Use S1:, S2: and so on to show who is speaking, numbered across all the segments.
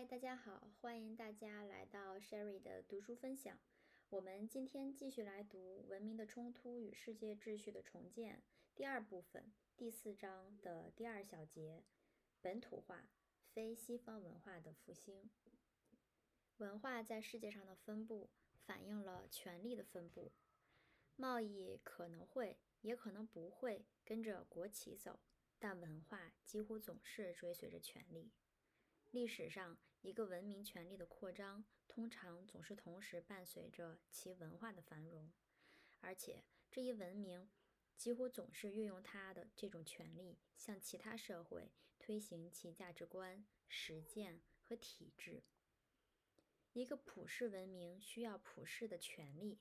S1: 嗨，大家好，欢迎大家来到 Sherry 的读书分享。我们今天继续来读《文明的冲突与世界秩序的重建》第二部分第四章的第二小节：本土化、非西方文化的复兴。文化在世界上的分布反映了权力的分布。贸易可能会，也可能不会跟着国旗走，但文化几乎总是追随着权力。历史上，一个文明权力的扩张，通常总是同时伴随着其文化的繁荣，而且这一文明几乎总是运用它的这种权力，向其他社会推行其价值观、实践和体制。一个普世文明需要普世的权利。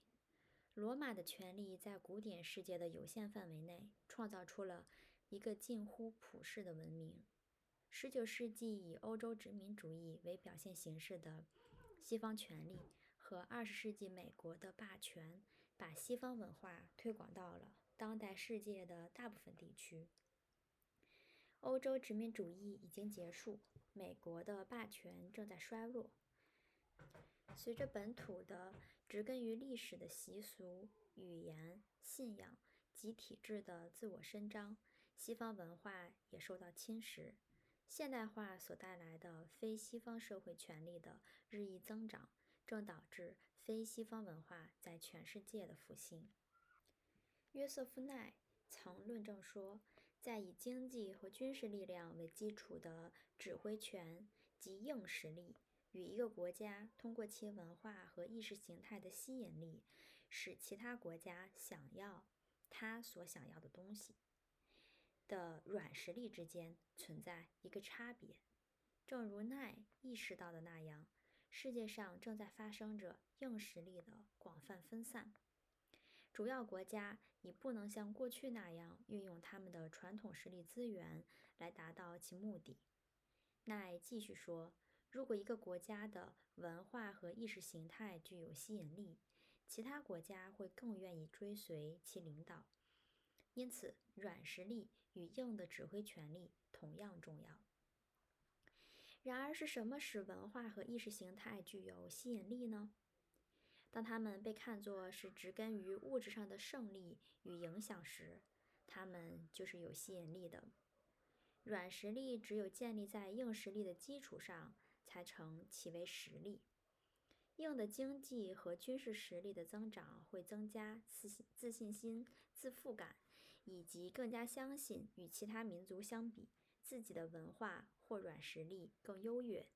S1: 罗马的权力在古典世界的有限范围内，创造出了一个近乎普世的文明。十九世纪以欧洲殖民主义为表现形式的西方权力和二十世纪美国的霸权，把西方文化推广到了当代世界的大部分地区。欧洲殖民主义已经结束，美国的霸权正在衰弱。随着本土的植根于历史的习俗、语言、信仰及体制的自我伸张，西方文化也受到侵蚀。现代化所带来的非西方社会权力的日益增长，正导致非西方文化在全世界的复兴。约瑟夫·奈曾论证说，在以经济和军事力量为基础的指挥权及硬实力，与一个国家通过其文化和意识形态的吸引力，使其他国家想要他所想要的东西。的软实力之间存在一个差别，正如奈意识到的那样，世界上正在发生着硬实力的广泛分散。主要国家已不能像过去那样运用他们的传统实力资源来达到其目的。奈继续说，如果一个国家的文化和意识形态具有吸引力，其他国家会更愿意追随其领导。因此，软实力与硬的指挥权力同样重要。然而，是什么使文化和意识形态具有吸引力呢？当他们被看作是植根于物质上的胜利与影响时，他们就是有吸引力的。软实力只有建立在硬实力的基础上，才成其为实力。硬的经济和军事实力的增长会增加自信、自信心、自负感，以及更加相信与其他民族相比，自己的文化或软实力更优越，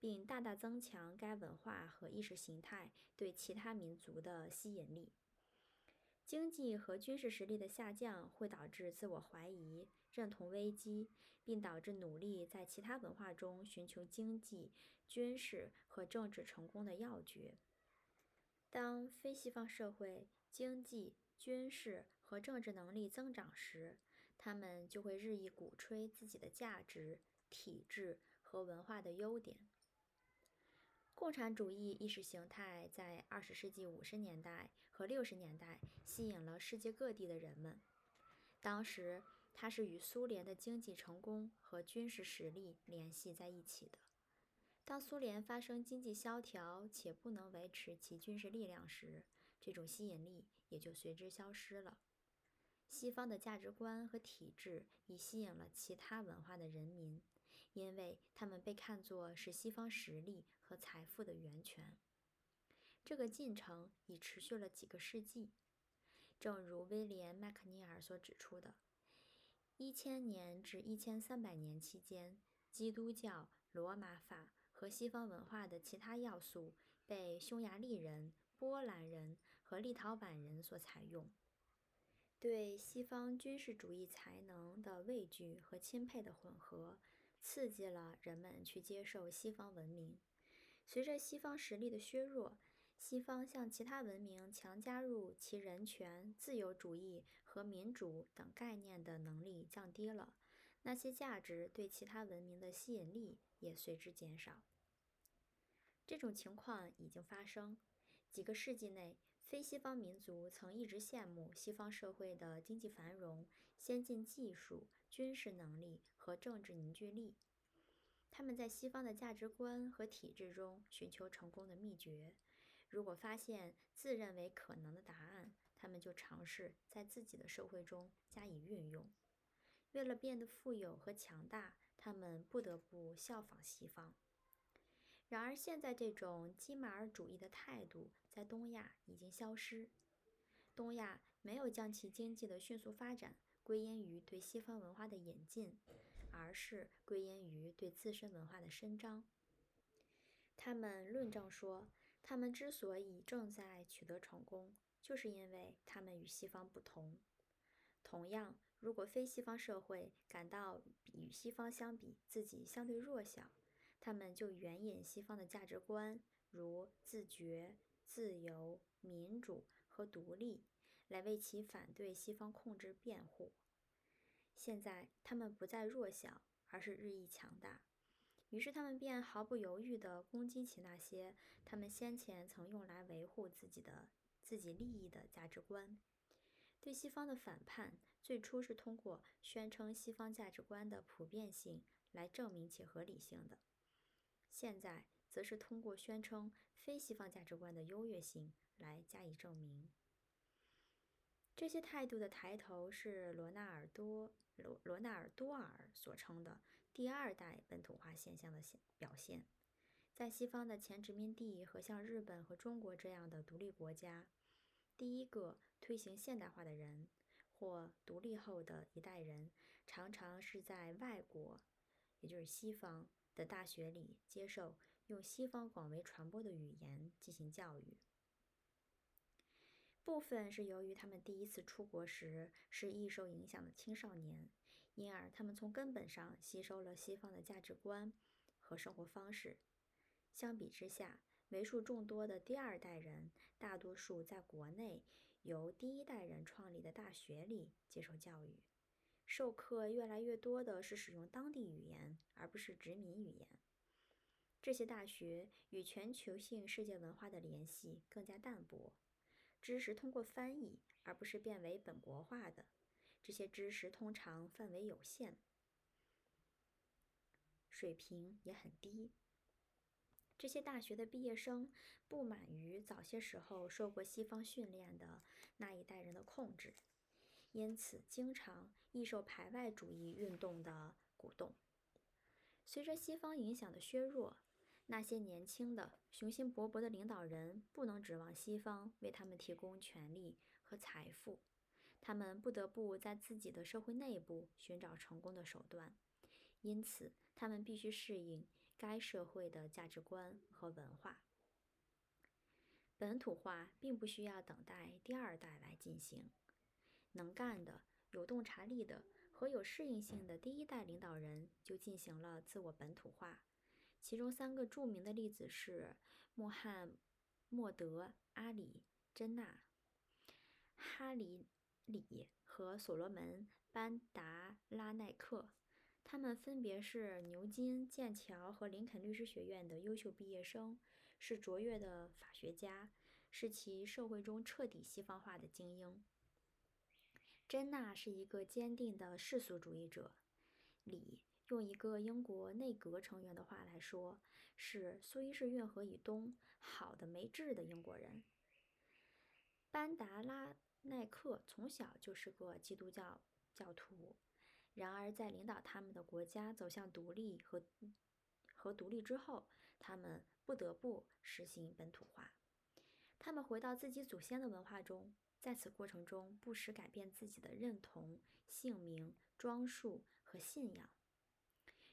S1: 并大大增强该文化和意识形态对其他民族的吸引力。经济和军事实力的下降会导致自我怀疑、认同危机，并导致努力在其他文化中寻求经济、军事和政治成功的要诀。当非西方社会经济、军事和政治能力增长时，他们就会日益鼓吹自己的价值、体制和文化的优点。共产主义意识形态在二十世纪五十年代和六十年代吸引了世界各地的人们。当时，它是与苏联的经济成功和军事实力联系在一起的。当苏联发生经济萧条且不能维持其军事力量时，这种吸引力也就随之消失了。西方的价值观和体制已吸引了其他文化的人民。因为他们被看作是西方实力和财富的源泉，这个进程已持续了几个世纪。正如威廉·麦克尼尔所指出的，一千年至一千三百年期间，基督教、罗马法和西方文化的其他要素被匈牙利人、波兰人和立陶宛人所采用。对西方军事主义才能的畏惧和钦佩的混合。刺激了人们去接受西方文明。随着西方实力的削弱，西方向其他文明强加入其人权、自由主义和民主等概念的能力降低了，那些价值对其他文明的吸引力也随之减少。这种情况已经发生。几个世纪内，非西方民族曾一直羡慕西方社会的经济繁荣、先进技术、军事能力和政治凝聚力。他们在西方的价值观和体制中寻求成功的秘诀。如果发现自认为可能的答案，他们就尝试在自己的社会中加以运用。为了变得富有和强大，他们不得不效仿西方。然而，现在这种基马尔主义的态度在东亚已经消失。东亚没有将其经济的迅速发展归因于对西方文化的引进，而是归因于对自身文化的伸张。他们论证说，他们之所以正在取得成功，就是因为他们与西方不同。同样，如果非西方社会感到与西方相比自己相对弱小，他们就援引西方的价值观，如自觉、自由、民主和独立，来为其反对西方控制辩护。现在，他们不再弱小，而是日益强大。于是，他们便毫不犹豫地攻击起那些他们先前曾用来维护自己的自己利益的价值观。对西方的反叛，最初是通过宣称西方价值观的普遍性来证明其合理性的。现在则是通过宣称非西方价值观的优越性来加以证明。这些态度的抬头是罗纳尔多罗罗纳尔多尔所称的第二代本土化现象的现表现。在西方的前殖民地和像日本和中国这样的独立国家，第一个推行现代化的人或独立后的一代人，常常是在外国，也就是西方。的大学里接受用西方广为传播的语言进行教育，部分是由于他们第一次出国时是易受影响的青少年，因而他们从根本上吸收了西方的价值观和生活方式。相比之下，为数众多的第二代人，大多数在国内由第一代人创立的大学里接受教育。授课越来越多的是使用当地语言，而不是殖民语言。这些大学与全球性世界文化的联系更加淡薄，知识通过翻译，而不是变为本国化的。这些知识通常范围有限，水平也很低。这些大学的毕业生不满于早些时候受过西方训练的那一代人的控制。因此，经常易受排外主义运动的鼓动。随着西方影响的削弱，那些年轻的、雄心勃勃的领导人不能指望西方为他们提供权力和财富，他们不得不在自己的社会内部寻找成功的手段。因此，他们必须适应该社会的价值观和文化。本土化并不需要等待第二代来进行。能干的、有洞察力的和有适应性的第一代领导人就进行了自我本土化。其中三个著名的例子是穆罕默德·阿里·珍娜、哈里里和所罗门·班达拉奈克。他们分别是牛津、剑桥和林肯律师学院的优秀毕业生，是卓越的法学家，是其社会中彻底西方化的精英。珍娜是一个坚定的世俗主义者。李用一个英国内阁成员的话来说，是苏伊士运河以东好的没治的英国人。班达拉奈克从小就是个基督教教徒，然而在领导他们的国家走向独立和和独立之后，他们不得不实行本土化。他们回到自己祖先的文化中。在此过程中，不时改变自己的认同、姓名、装束和信仰。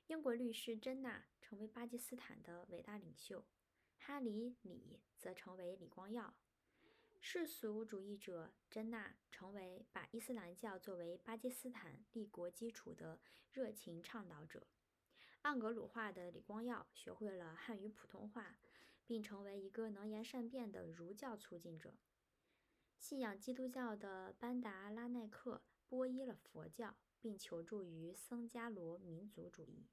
S1: 英国律师珍娜成为巴基斯坦的伟大领袖，哈里里则成为李光耀。世俗主义者珍娜成为把伊斯兰教作为巴基斯坦立国基础的热情倡导者。盎格鲁化的李光耀学会了汉语普通话，并成为一个能言善辩的儒教促进者。信仰基督教的班达拉奈克皈依了佛教，并求助于僧伽罗民族主义。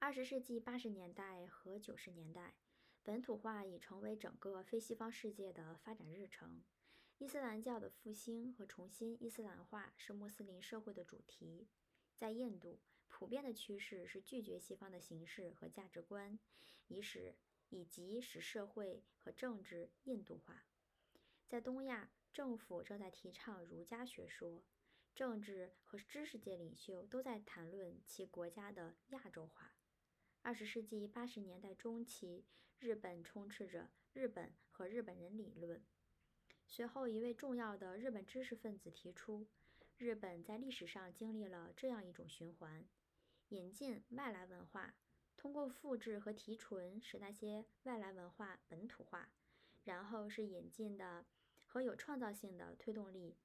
S1: 二十世纪八十年代和九十年代，本土化已成为整个非西方世界的发展日程。伊斯兰教的复兴和重新伊斯兰化是穆斯林社会的主题。在印度，普遍的趋势是拒绝西方的形式和价值观，以使以及使社会和政治印度化。在东亚，政府正在提倡儒家学说，政治和知识界领袖都在谈论其国家的亚洲化。二十世纪八十年代中期，日本充斥着“日本和日本人”理论。随后，一位重要的日本知识分子提出，日本在历史上经历了这样一种循环：引进外来文化，通过复制和提纯使那些外来文化本土化，然后是引进的。和有创造性的推动力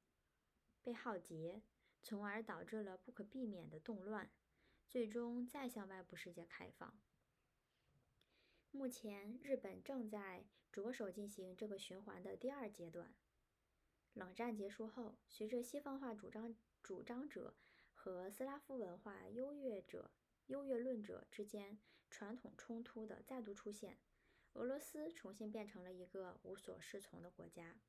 S1: 被浩劫，从而导致了不可避免的动乱，最终再向外部世界开放。目前，日本正在着手进行这个循环的第二阶段。冷战结束后，随着西方化主张主张者和斯拉夫文化优越者优越论者之间传统冲突的再度出现，俄罗斯重新变成了一个无所适从的国家。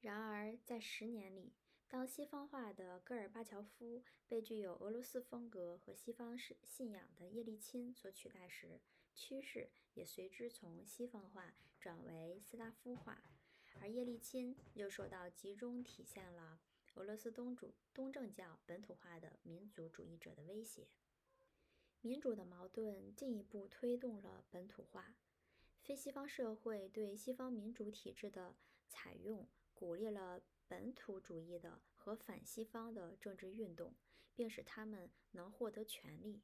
S1: 然而，在十年里，当西方化的戈尔巴乔夫被具有俄罗斯风格和西方式信仰的叶利钦所取代时，趋势也随之从西方化转为斯拉夫化，而叶利钦又受到集中体现了俄罗斯东主东正教本土化的民族主义者的威胁。民主的矛盾进一步推动了本土化，非西方社会对西方民主体制的采用。鼓励了本土主义的和反西方的政治运动，并使他们能获得权利。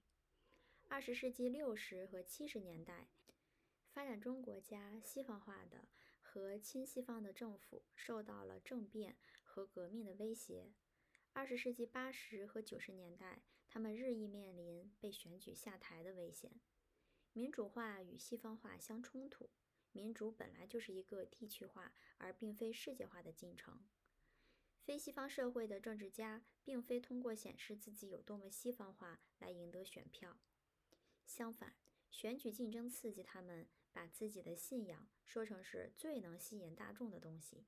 S1: 二十世纪六十和七十年代，发展中国家西方化的和亲西方的政府受到了政变和革命的威胁。二十世纪八十和九十年代，他们日益面临被选举下台的危险。民主化与西方化相冲突。民主本来就是一个地区化而并非世界化的进程。非西方社会的政治家并非通过显示自己有多么西方化来赢得选票，相反，选举竞争刺激他们把自己的信仰说成是最能吸引大众的东西。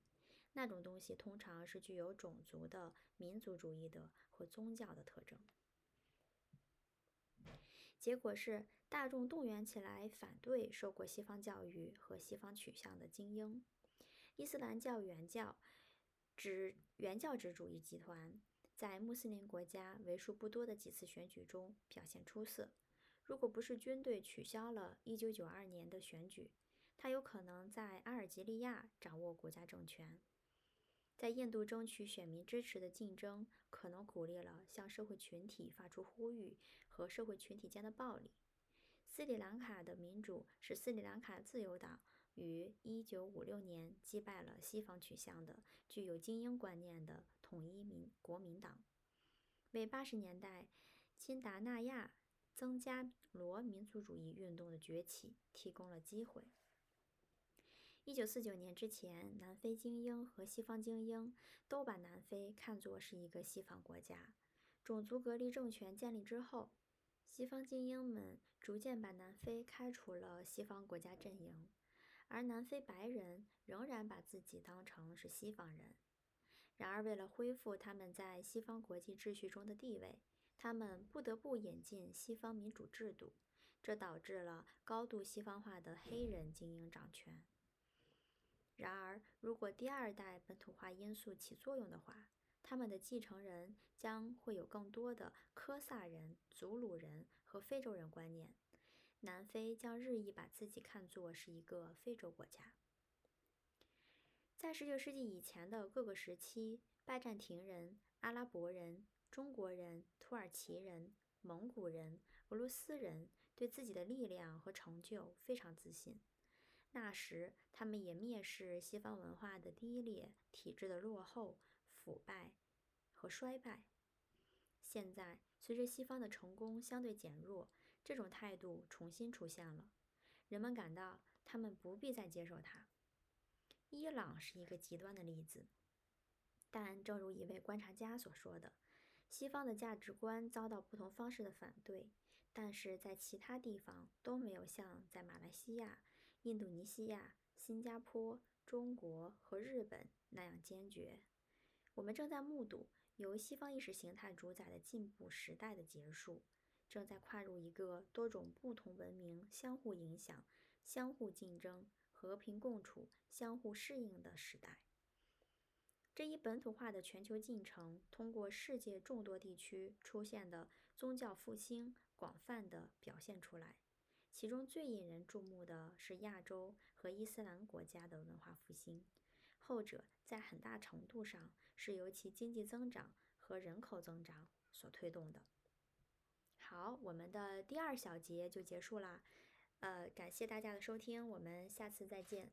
S1: 那种东西通常是具有种族的、民族主义的和宗教的特征。结果是。大众动员起来反对受过西方教育和西方取向的精英。伊斯兰教原教指原教旨主义集团在穆斯林国家为数不多的几次选举中表现出色。如果不是军队取消了1992年的选举，他有可能在阿尔及利亚掌握国家政权。在印度争取选民支持的竞争，可能鼓励了向社会群体发出呼吁和社会群体间的暴力。斯里兰卡的民主是斯里兰卡自由党于1956年击败了西方取向的、具有精英观念的统一民国民党，为80年代钦达纳亚增加罗民族主义运动的崛起提供了机会。1949年之前，南非精英和西方精英都把南非看作是一个西方国家。种族隔离政权建立之后，西方精英们。逐渐把南非开除了西方国家阵营，而南非白人仍然把自己当成是西方人。然而，为了恢复他们在西方国际秩序中的地位，他们不得不引进西方民主制度，这导致了高度西方化的黑人精英掌权。然而，如果第二代本土化因素起作用的话，他们的继承人将会有更多的科萨人、祖鲁人。和非洲人观念，南非将日益把自己看作是一个非洲国家。在19世纪以前的各个时期，拜占庭人、阿拉伯人、中国人、土耳其人、蒙古人、俄罗斯人对自己的力量和成就非常自信。那时，他们也蔑视西方文化的低劣、体制的落后、腐败和衰败。现在。随着西方的成功相对减弱，这种态度重新出现了。人们感到他们不必再接受它。伊朗是一个极端的例子，但正如一位观察家所说的，西方的价值观遭到不同方式的反对，但是在其他地方都没有像在马来西亚、印度尼西亚、新加坡、中国和日本那样坚决。我们正在目睹。由西方意识形态主宰的进步时代的结束，正在跨入一个多种不同文明相互影响、相互竞争、和平共处、相互适应的时代。这一本土化的全球进程，通过世界众多地区出现的宗教复兴，广泛地表现出来。其中最引人注目的是亚洲和伊斯兰国家的文化复兴，后者在很大程度上是由其经济增长和人口增长所推动的。好，我们的第二小节就结束啦，呃，感谢大家的收听，我们下次再见。